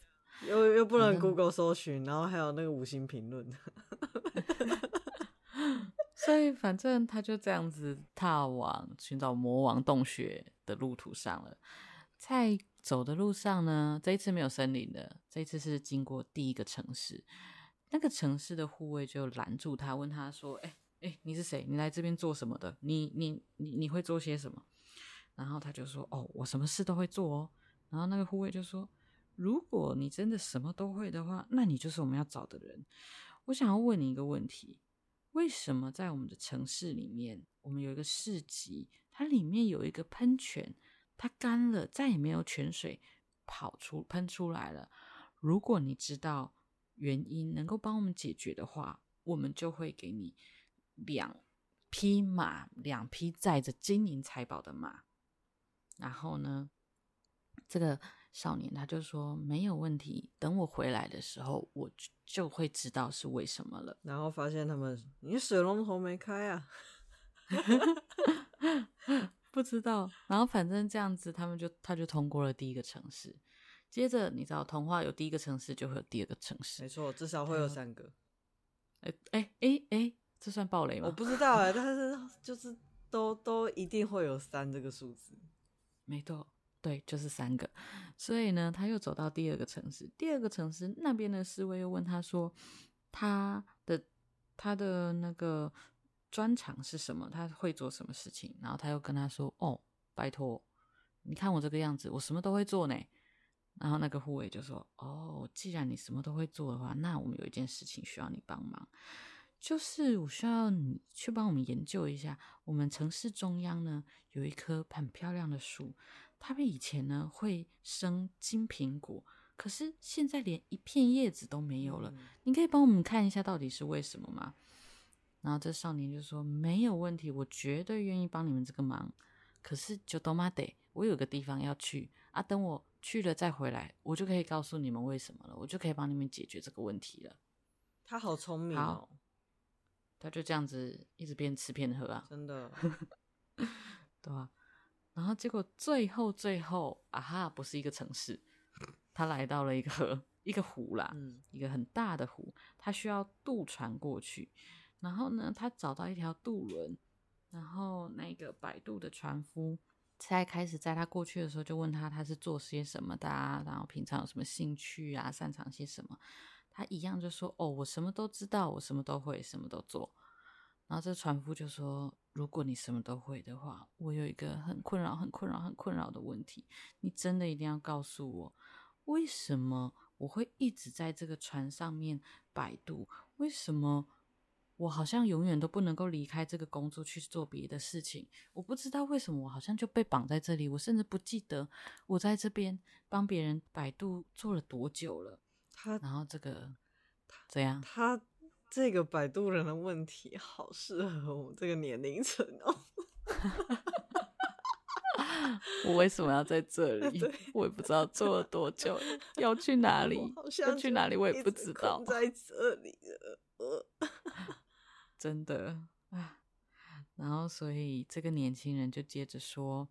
又又不能 Google 搜寻，然后还有那个五星评论，所以反正他就这样子踏往寻找魔王洞穴的路途上了。在走的路上呢，这一次没有森林的，这一次是经过第一个城市，那个城市的护卫就拦住他，问他说：“哎。”哎，你是谁？你来这边做什么的？你你你你会做些什么？然后他就说：“哦，我什么事都会做哦。”然后那个护卫就说：“如果你真的什么都会的话，那你就是我们要找的人。我想要问你一个问题：为什么在我们的城市里面，我们有一个市集，它里面有一个喷泉，它干了，再也没有泉水跑出喷出来了？如果你知道原因，能够帮我们解决的话，我们就会给你。”两匹马，两匹载着金银财宝的马。然后呢，这个少年他就说没有问题，等我回来的时候，我就，就会知道是为什么了。然后发现他们，你水龙头没开啊？不知道。然后反正这样子，他们就他就通过了第一个城市。接着你知道，童话有第一个城市，就会有第二个城市。没错，至少会有三个。哎哎哎哎。这算暴雷吗？我不知道哎、欸，但是就是都都一定会有三这个数字，没错，对，就是三个。所以呢，他又走到第二个城市，第二个城市那边的侍卫又问他说：“他的他的那个专长是什么？他会做什么事情？”然后他又跟他说：“哦，拜托，你看我这个样子，我什么都会做呢。”然后那个护卫就说：“哦，既然你什么都会做的话，那我们有一件事情需要你帮忙，就是我需要你去帮我们研究一下，我们城市中央呢有一棵很漂亮的树，它们以前呢会生金苹果，可是现在连一片叶子都没有了。你可以帮我们看一下到底是为什么吗？”然后这少年就说：“没有问题，我绝对愿意帮你们这个忙。可是就多妈得，我有个地方要去啊，等我。”去了再回来，我就可以告诉你们为什么了，我就可以帮你们解决这个问题了。他好聪明哦，他就这样子一直边吃边喝啊，真的，对啊。然后结果最后最后啊哈，不是一个城市，他来到了一个河，一个湖啦，嗯，一个很大的湖，他需要渡船过去。然后呢，他找到一条渡轮，然后那个摆渡的船夫。在开始在他过去的时候，就问他他是做些什么的，然后平常有什么兴趣啊，擅长些什么。他一样就说：“哦，我什么都知道，我什么都会，什么都做。”然后这船夫就说：“如果你什么都会的话，我有一个很困扰、很困扰、很困扰的问题，你真的一定要告诉我，为什么我会一直在这个船上面摆渡？为什么？”我好像永远都不能够离开这个工作去做别的事情。我不知道为什么我好像就被绑在这里。我甚至不记得我在这边帮别人百度做了多久了。他然后这个怎样？他这个摆渡人的问题好适合我们这个年龄层哦。我为什么要在这 里？我也不知道做了多久，要去 哪里？要去哪里？我也不知道。在这里了。真的啊，然后所以这个年轻人就接着说：“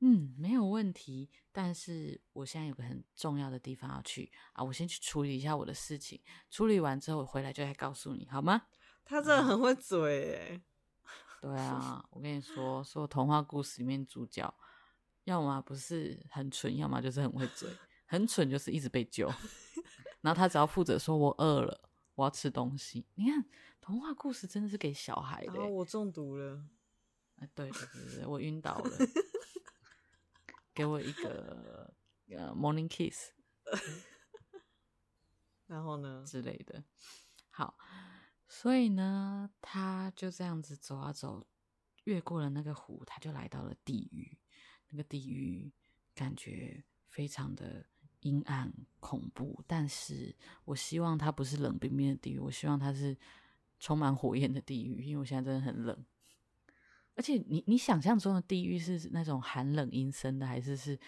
嗯，没有问题，但是我现在有个很重要的地方要去啊，我先去处理一下我的事情，处理完之后我回来就来告诉你，好吗？”他真的很会嘴哎。对啊，我跟你说，所有童话故事里面主角，要么不是很蠢，要么就是很会嘴，很蠢就是一直被救，然后他只要负责说“我饿了”。我要吃东西。你看，童话故事真的是给小孩的。我中毒了。哎，对对对对，我晕倒了。给我一个呃、uh, morning kiss。然后呢？之类的。好，所以呢，他就这样子走啊走，越过了那个湖，他就来到了地狱。那个地狱感觉非常的。阴暗恐怖，但是我希望它不是冷冰冰的地狱，我希望它是充满火焰的地狱，因为我现在真的很冷。而且你你想象中的地狱是那种寒冷阴森的，还是是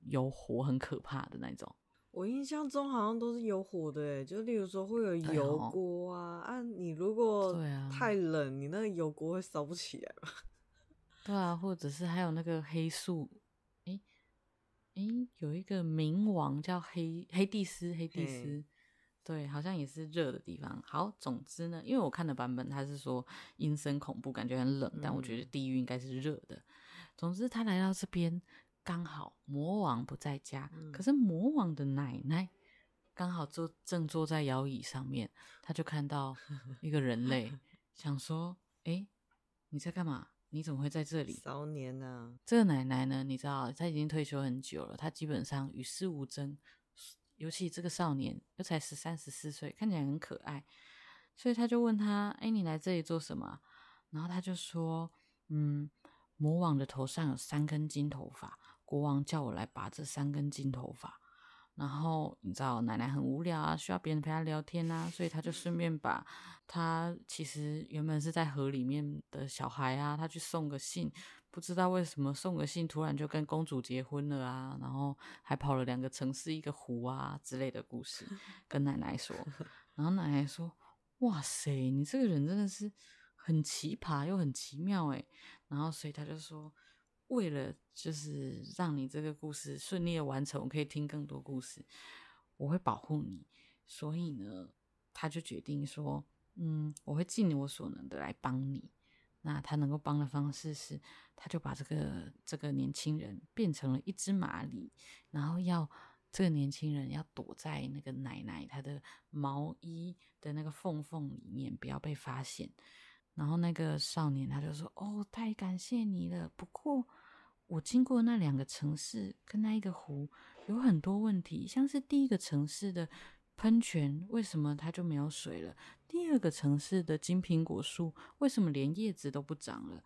有火很可怕的那种？我印象中好像都是有火的，诶，就例如说会有油锅啊，哦、啊，你如果太冷，啊、你那个油锅会烧不起来吧？对啊，或者是还有那个黑树。诶，有一个冥王叫黑黑蒂斯，黑蒂斯，对，好像也是热的地方。好，总之呢，因为我看的版本，他是说阴森恐怖，感觉很冷，嗯、但我觉得地狱应该是热的。总之，他来到这边，刚好魔王不在家，嗯、可是魔王的奶奶刚好坐正坐在摇椅上面，他就看到一个人类，想说：“诶，你在干嘛？”你怎么会在这里？少年呢、啊？这个奶奶呢？你知道，她已经退休很久了，她基本上与世无争。尤其这个少年又才十三十四岁，看起来很可爱，所以他就问他：“哎，你来这里做什么？”然后他就说：“嗯，魔王的头上有三根金头发，国王叫我来拔这三根金头发。”然后你知道奶奶很无聊啊，需要别人陪她聊天啊，所以她就顺便把她其实原本是在河里面的小孩啊，她去送个信，不知道为什么送个信突然就跟公主结婚了啊，然后还跑了两个城市一个湖啊之类的故事 跟奶奶说，然后奶奶说：“哇塞，你这个人真的是很奇葩又很奇妙诶。”然后所以她就说。为了就是让你这个故事顺利的完成，我可以听更多故事，我会保护你。所以呢，他就决定说，嗯，我会尽我所能的来帮你。那他能够帮的方式是，他就把这个这个年轻人变成了一只蚂蚁，然后要这个年轻人要躲在那个奶奶她的毛衣的那个缝缝里面，不要被发现。然后那个少年他就说：“哦，太感谢你了，不过我经过那两个城市跟那一个湖有很多问题，像是第一个城市的喷泉为什么它就没有水了？第二个城市的金苹果树为什么连叶子都不长了？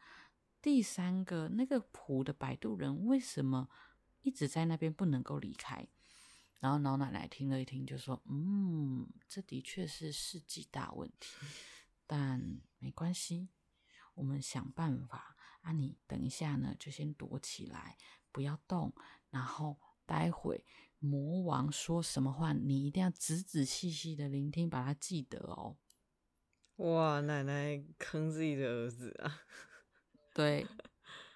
第三个那个湖的摆渡人为什么一直在那边不能够离开？然后老奶奶听了一听，就说：“嗯，这的确是世纪大问题，但没关系，我们想办法。”啊，你等一下呢，就先躲起来，不要动。然后待会魔王说什么话，你一定要仔仔细细的聆听，把它记得哦。哇，奶奶坑自己的儿子啊！对，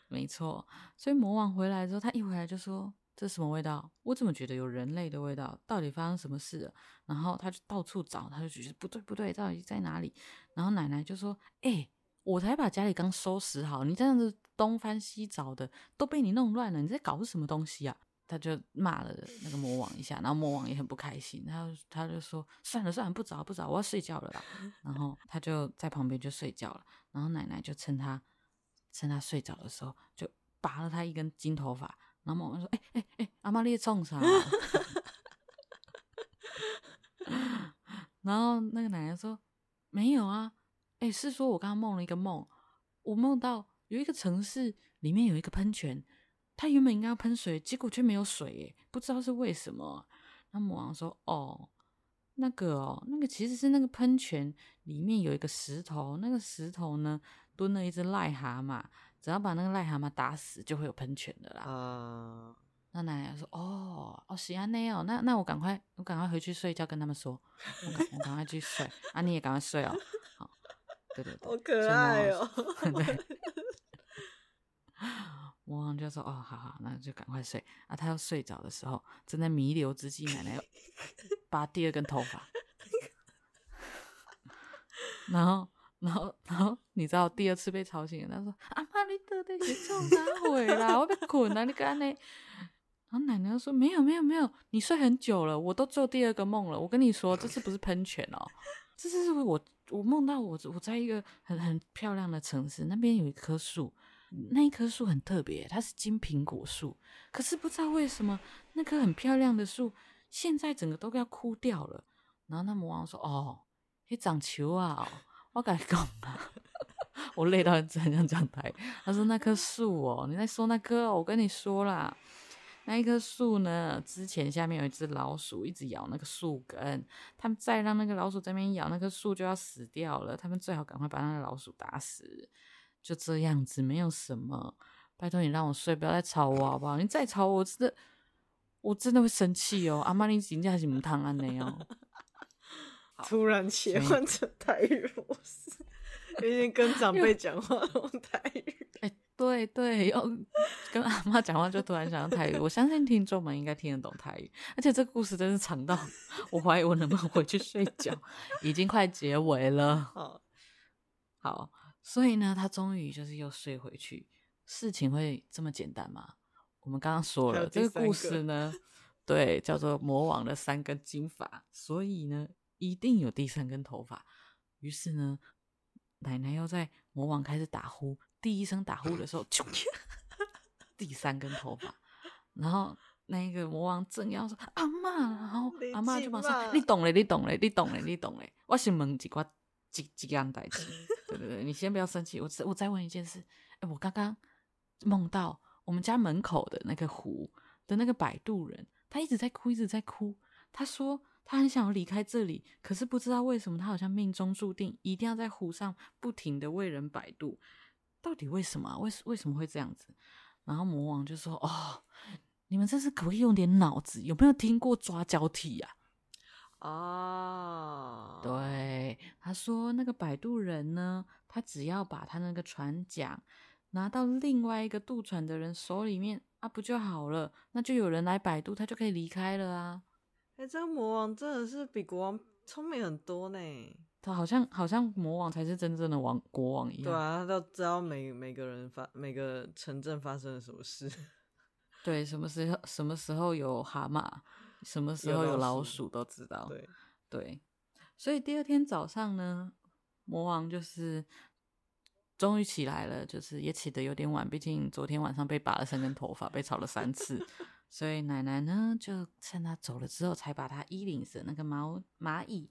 没错。所以魔王回来之后，他一回来就说：“这什么味道？我怎么觉得有人类的味道？到底发生什么事了？”然后他就到处找，他就觉得不对不对，到底在哪里？然后奶奶就说：“哎、”我才把家里刚收拾好，你这样子东翻西找的，都被你弄乱了。你在搞什么东西啊？他就骂了那个魔王一下，然后魔王也很不开心，他就他就说：“算了算了，不找不找，我要睡觉了啦。”然后他就在旁边就睡觉了。然后奶奶就趁他趁他睡着的时候，就拔了他一根金头发。然后魔王说：“哎哎哎，阿妈你冲啥？” 然后那个奶奶说：“没有啊。”哎，是说我刚刚梦了一个梦，我梦到有一个城市里面有一个喷泉，它原本应该要喷水，结果却没有水，哎，不知道是为什么。那魔王说：“哦，那个哦，那个其实是那个喷泉里面有一个石头，那个石头呢蹲了一只癞蛤蟆，只要把那个癞蛤蟆打死，就会有喷泉的啦。”啊，那奶奶说：“哦，哦，喜安内哦，那那我赶快，我赶快回去睡觉，跟他们说，我赶我赶快去睡，啊，你也赶快睡哦。”好对对对，好可爱哦！对，魔王 就说：“哦，好好，那就赶快睡。”啊，他要睡着的时候，正在弥留之际，奶奶 拔第二根头发。然后，然后，然后，你知道第二次被吵醒了，他说：“阿你到底是做啥回啦？我被困了，你干呢？”然后奶奶说：“没有，没有，没有，你睡很久了，我都做第二个梦了。我跟你说，这次不是喷泉哦，这次是我。”我梦到我我在一个很很漂亮的城市，那边有一棵树，那一棵树很特别，它是金苹果树。可是不知道为什么，那棵很漂亮的树现在整个都要枯掉了。然后那魔王说：“哦，你长球啊！”我跟你讲啊，我累到很想讲台。他说：“那棵树哦，你在说那棵？我跟你说啦。”那一棵树呢？之前下面有一只老鼠，一直咬那个树根。他们再让那个老鼠在那边咬那棵树，就要死掉了。他们最好赶快把那个老鼠打死。就这样子，没有什么。拜托你让我睡，不要再吵我好不好？你再吵我，真的，我真的会生气哦。阿妈，你今天还是唔烫安呢哦。突然切换成台语模式，有点跟长辈讲话用台语。欸对对，要跟阿妈讲话就突然想到台语，我相信听众们应该听得懂台语，而且这个故事真是长到我怀疑我能不能回去睡觉，已经快结尾了。好，好，所以呢，他终于就是又睡回去。事情会这么简单吗？我们刚刚说了这个故事呢，对，叫做魔王的三根金发，所以呢，一定有第三根头发。于是呢，奶奶又在魔王开始打呼。第一声打呼的时候，啾！第三根头发，然后那个魔王正要说阿嬷，然后阿嬷就马上，你懂了，你懂了，你懂了，你懂了。我先问几个几几样代志，对对对，你先不要生气，我我再问一件事。哎，我刚刚梦到我们家门口的那个湖的那个摆渡人，他一直在哭，一直在哭。他说他很想要离开这里，可是不知道为什么，他好像命中注定一定要在湖上不停的为人摆渡。到底为什么？为为什么会这样子？然后魔王就说：“哦，你们这是可不可以用点脑子？有没有听过抓交替呀？”啊，对，他说那个摆渡人呢，他只要把他那个船桨拿到另外一个渡船的人手里面啊，不就好了？那就有人来摆渡，他就可以离开了啊！哎，这个魔王真的是比国王聪明很多呢。他好像好像魔王才是真正的王国王一样。对啊，他都知道每每个人发每个城镇发生了什么事。对，什么时候什么时候有蛤蟆，什么时候有老鼠都知道。对对，所以第二天早上呢，魔王就是终于起来了，就是也起得有点晚，毕竟昨天晚上被拔了三根头发，被吵了三次，所以奶奶呢就趁他走了之后，才把他衣领的那个毛蚂蚁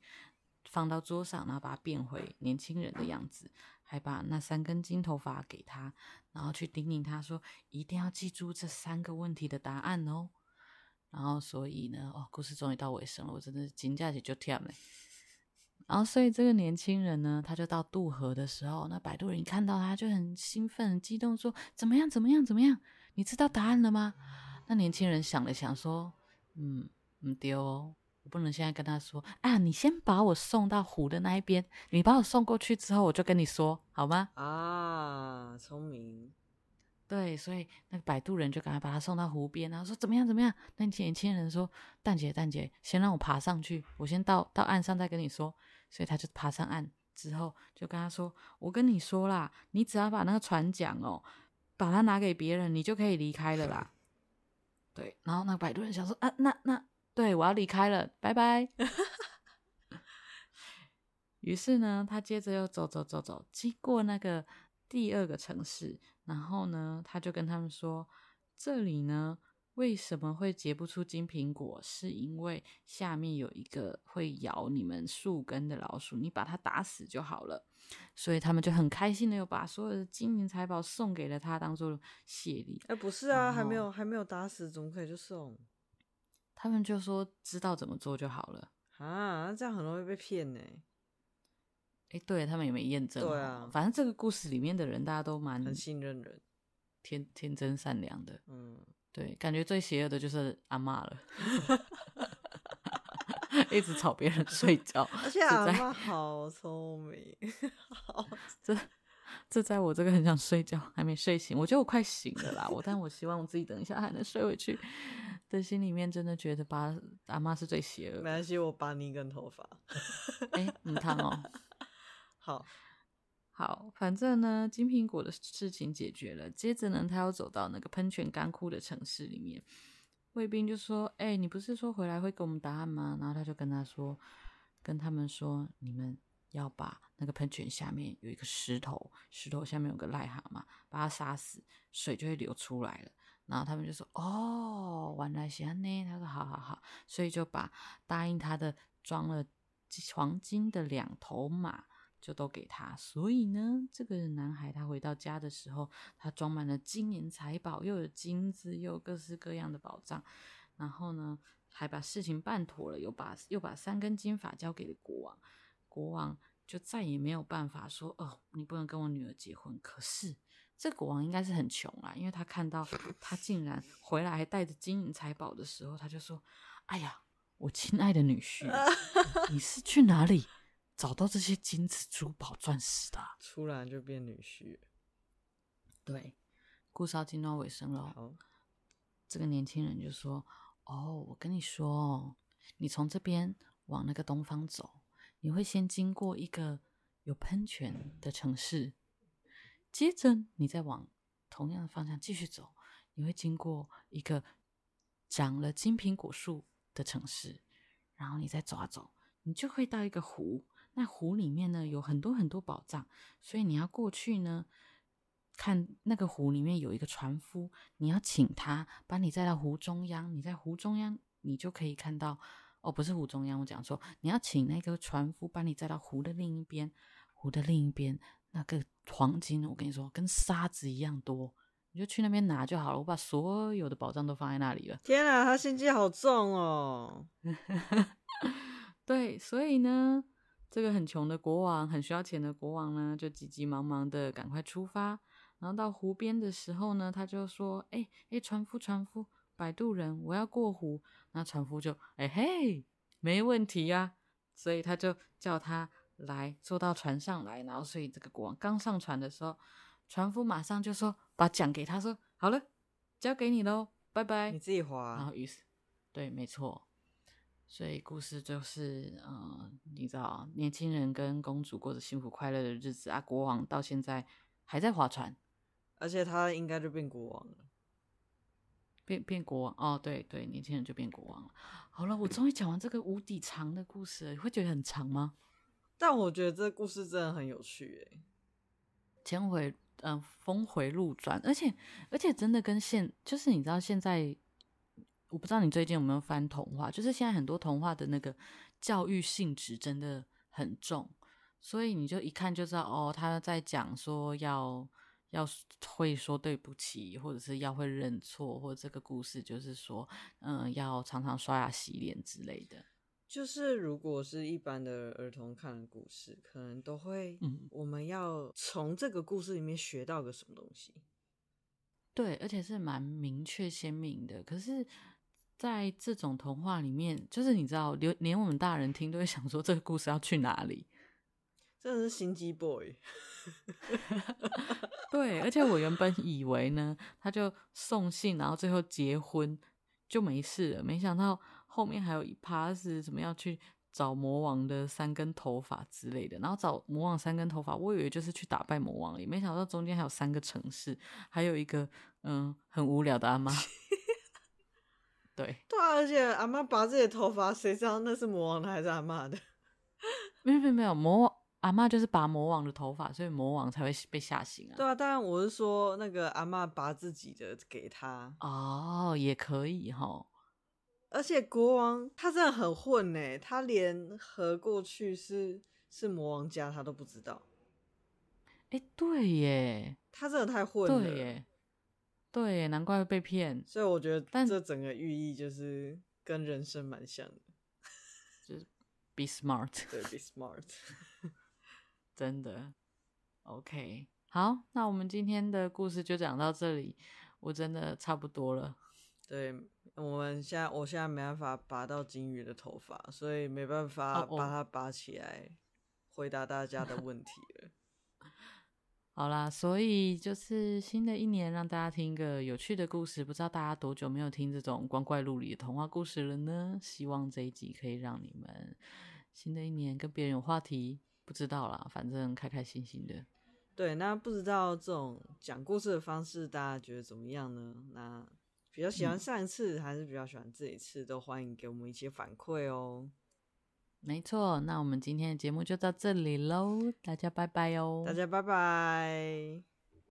放到桌上，然后把它变回年轻人的样子，还把那三根金头发给他，然后去叮咛他说一定要记住这三个问题的答案哦。然后所以呢，哦，故事终于到尾声了，我真的是紧张起就跳了。然后，所以这个年轻人呢，他就到渡河的时候，那摆渡人一看到他就很兴奋、很激动，说：“怎么样？怎么样？怎么样？你知道答案了吗？”那年轻人想了想，说：“嗯，唔丢哦，我不能现在跟他说。啊，你先把我送到湖的那一边，你把我送过去之后，我就跟你说，好吗？”啊，聪明。对，所以那个摆渡人就赶快把他送到湖边，然后说：“怎么样？怎么样？”那年轻人说：“蛋姐，蛋姐，先让我爬上去，我先到到岸上再跟你说。”所以他就爬上岸之后，就跟他说：“我跟你说啦，你只要把那个船桨哦，把它拿给别人，你就可以离开了啦。”对，然后那个摆渡人想说：“啊，那那对，我要离开了，拜拜。”于是呢，他接着又走走走走，经过那个第二个城市，然后呢，他就跟他们说：“这里呢。”为什么会结不出金苹果？是因为下面有一个会咬你们树根的老鼠，你把它打死就好了。所以他们就很开心的又把所有的金银财宝送给了他，当做谢礼。哎，不是啊，还没有还没有打死，怎么可以就送？他们就说知道怎么做就好了啊，这样很容易被骗呢。哎，对他们也没验证。对啊，反正这个故事里面的人大家都蛮很信任人，天天真善良的。嗯。对，感觉最邪恶的就是阿嬷了，一直吵别人睡觉，而且阿嬷好聪明，好这这在我这个很想睡觉，还没睡醒，我觉得我快醒了啦，我但我希望我自己等一下还能睡回去，的心里面真的觉得把阿嬷是最邪恶的。没关系，我拔你一根头发，哎，很烫哦，好。好，反正呢，金苹果的事情解决了。接着呢，他要走到那个喷泉干枯的城市里面，卫兵就说：“哎、你不是说回来会给我们答案吗？”然后他就跟他说：“跟他们说，你们要把那个喷泉下面有一个石头，石头下面有个癞蛤蟆，把它杀死，水就会流出来了。”然后他们就说：“哦，原来是这样呢。”他说：“好好好。”所以就把答应他的装了黄金的两头马。就都给他，所以呢，这个男孩他回到家的时候，他装满了金银财宝，又有金子，又有各式各样的宝藏，然后呢，还把事情办妥了，又把又把三根金发交给了国王，国王就再也没有办法说，哦，你不能跟我女儿结婚。可是这国王应该是很穷啦，因为他看到他竟然回来还带着金银财宝的时候，他就说，哎呀，我亲爱的女婿，你是去哪里？找到这些金子、珠宝、钻石的，突然就变女婿。对，故事要进到尾声了。好，这个年轻人就说：“哦，我跟你说哦，你从这边往那个东方走，你会先经过一个有喷泉的城市，接着你再往同样的方向继续走，你会经过一个长了金苹果树的城市，然后你再走啊走，你就会到一个湖。”那湖里面呢，有很多很多宝藏，所以你要过去呢，看那个湖里面有一个船夫，你要请他把你载到湖中央。你在湖中央，你就可以看到哦，不是湖中央，我讲错，你要请那个船夫把你载到湖的另一边。湖的另一边那个黄金，我跟你说，跟沙子一样多，你就去那边拿就好了。我把所有的宝藏都放在那里了。天啊，他心机好重哦。对，所以呢。这个很穷的国王，很需要钱的国王呢，就急急忙忙的赶快出发。然后到湖边的时候呢，他就说：“哎哎，船夫，船夫，摆渡人，我要过湖。”那船夫就：“哎嘿，没问题呀。”所以他就叫他来坐到船上来。然后，所以这个国王刚上船的时候，船夫马上就说：“把桨给他说，好了，交给你喽，拜拜。”你自己划。然后于是，对，没错。所以故事就是，嗯、呃，你知道，年轻人跟公主过着幸福快乐的日子啊。国王到现在还在划船，而且他应该就变国王了，变变国王哦，对对，年轻人就变国王了。好了，我终于讲完这个无底长的故事了，你会觉得很长吗？但我觉得这个故事真的很有趣，诶，前回嗯、呃、峰回路转，而且而且真的跟现就是你知道现在，我不知道你最近有没有翻童话，就是现在很多童话的那个教育性质真的很重，所以你就一看就知道哦，他在讲说要。要会说对不起，或者是要会认错，或者这个故事就是说，嗯，要常常刷牙洗脸之类的。就是如果是一般的儿童看的故事，可能都会，嗯，我们要从这个故事里面学到个什么东西。对，而且是蛮明确鲜明的。可是，在这种童话里面，就是你知道，连连我们大人听都会想说，这个故事要去哪里？真的是心机 boy。对，而且我原本以为呢，他就送信，然后最后结婚就没事了。没想到后面还有一趴是什么要去找魔王的三根头发之类的。然后找魔王三根头发，我以为就是去打败魔王，也没想到中间还有三个城市，还有一个嗯很无聊的阿妈。对，对啊，而且阿妈拔自己的头发，谁知道那是魔王的还是阿妈的？没有没有没有魔王。阿妈就是拔魔王的头发，所以魔王才会被吓醒啊。对啊，当然我是说那个阿妈拔自己的给他哦，也可以哈。而且国王他真的很混呢，他连和过去是是魔王家他都不知道。哎、欸，对耶，他真的太混了。对耶，对耶，难怪会被骗。所以我觉得，但这整个寓意就是跟人生蛮像的，就是 be smart，对，be smart。真的，OK，好，那我们今天的故事就讲到这里，我真的差不多了。对，我们现在，我现在没办法拔到金鱼的头发，所以没办法把它拔起来，回答大家的问题了。好啦，所以就是新的一年，让大家听一个有趣的故事。不知道大家多久没有听这种光怪陆离的童话故事了呢？希望这一集可以让你们新的一年跟别人有话题。不知道啦，反正开开心心的。对，那不知道这种讲故事的方式，大家觉得怎么样呢？那比较喜欢上一次，还是比较喜欢这一次？都欢迎给我们一些反馈哦。没错，那我们今天的节目就到这里喽，大家拜拜哦。大家拜拜。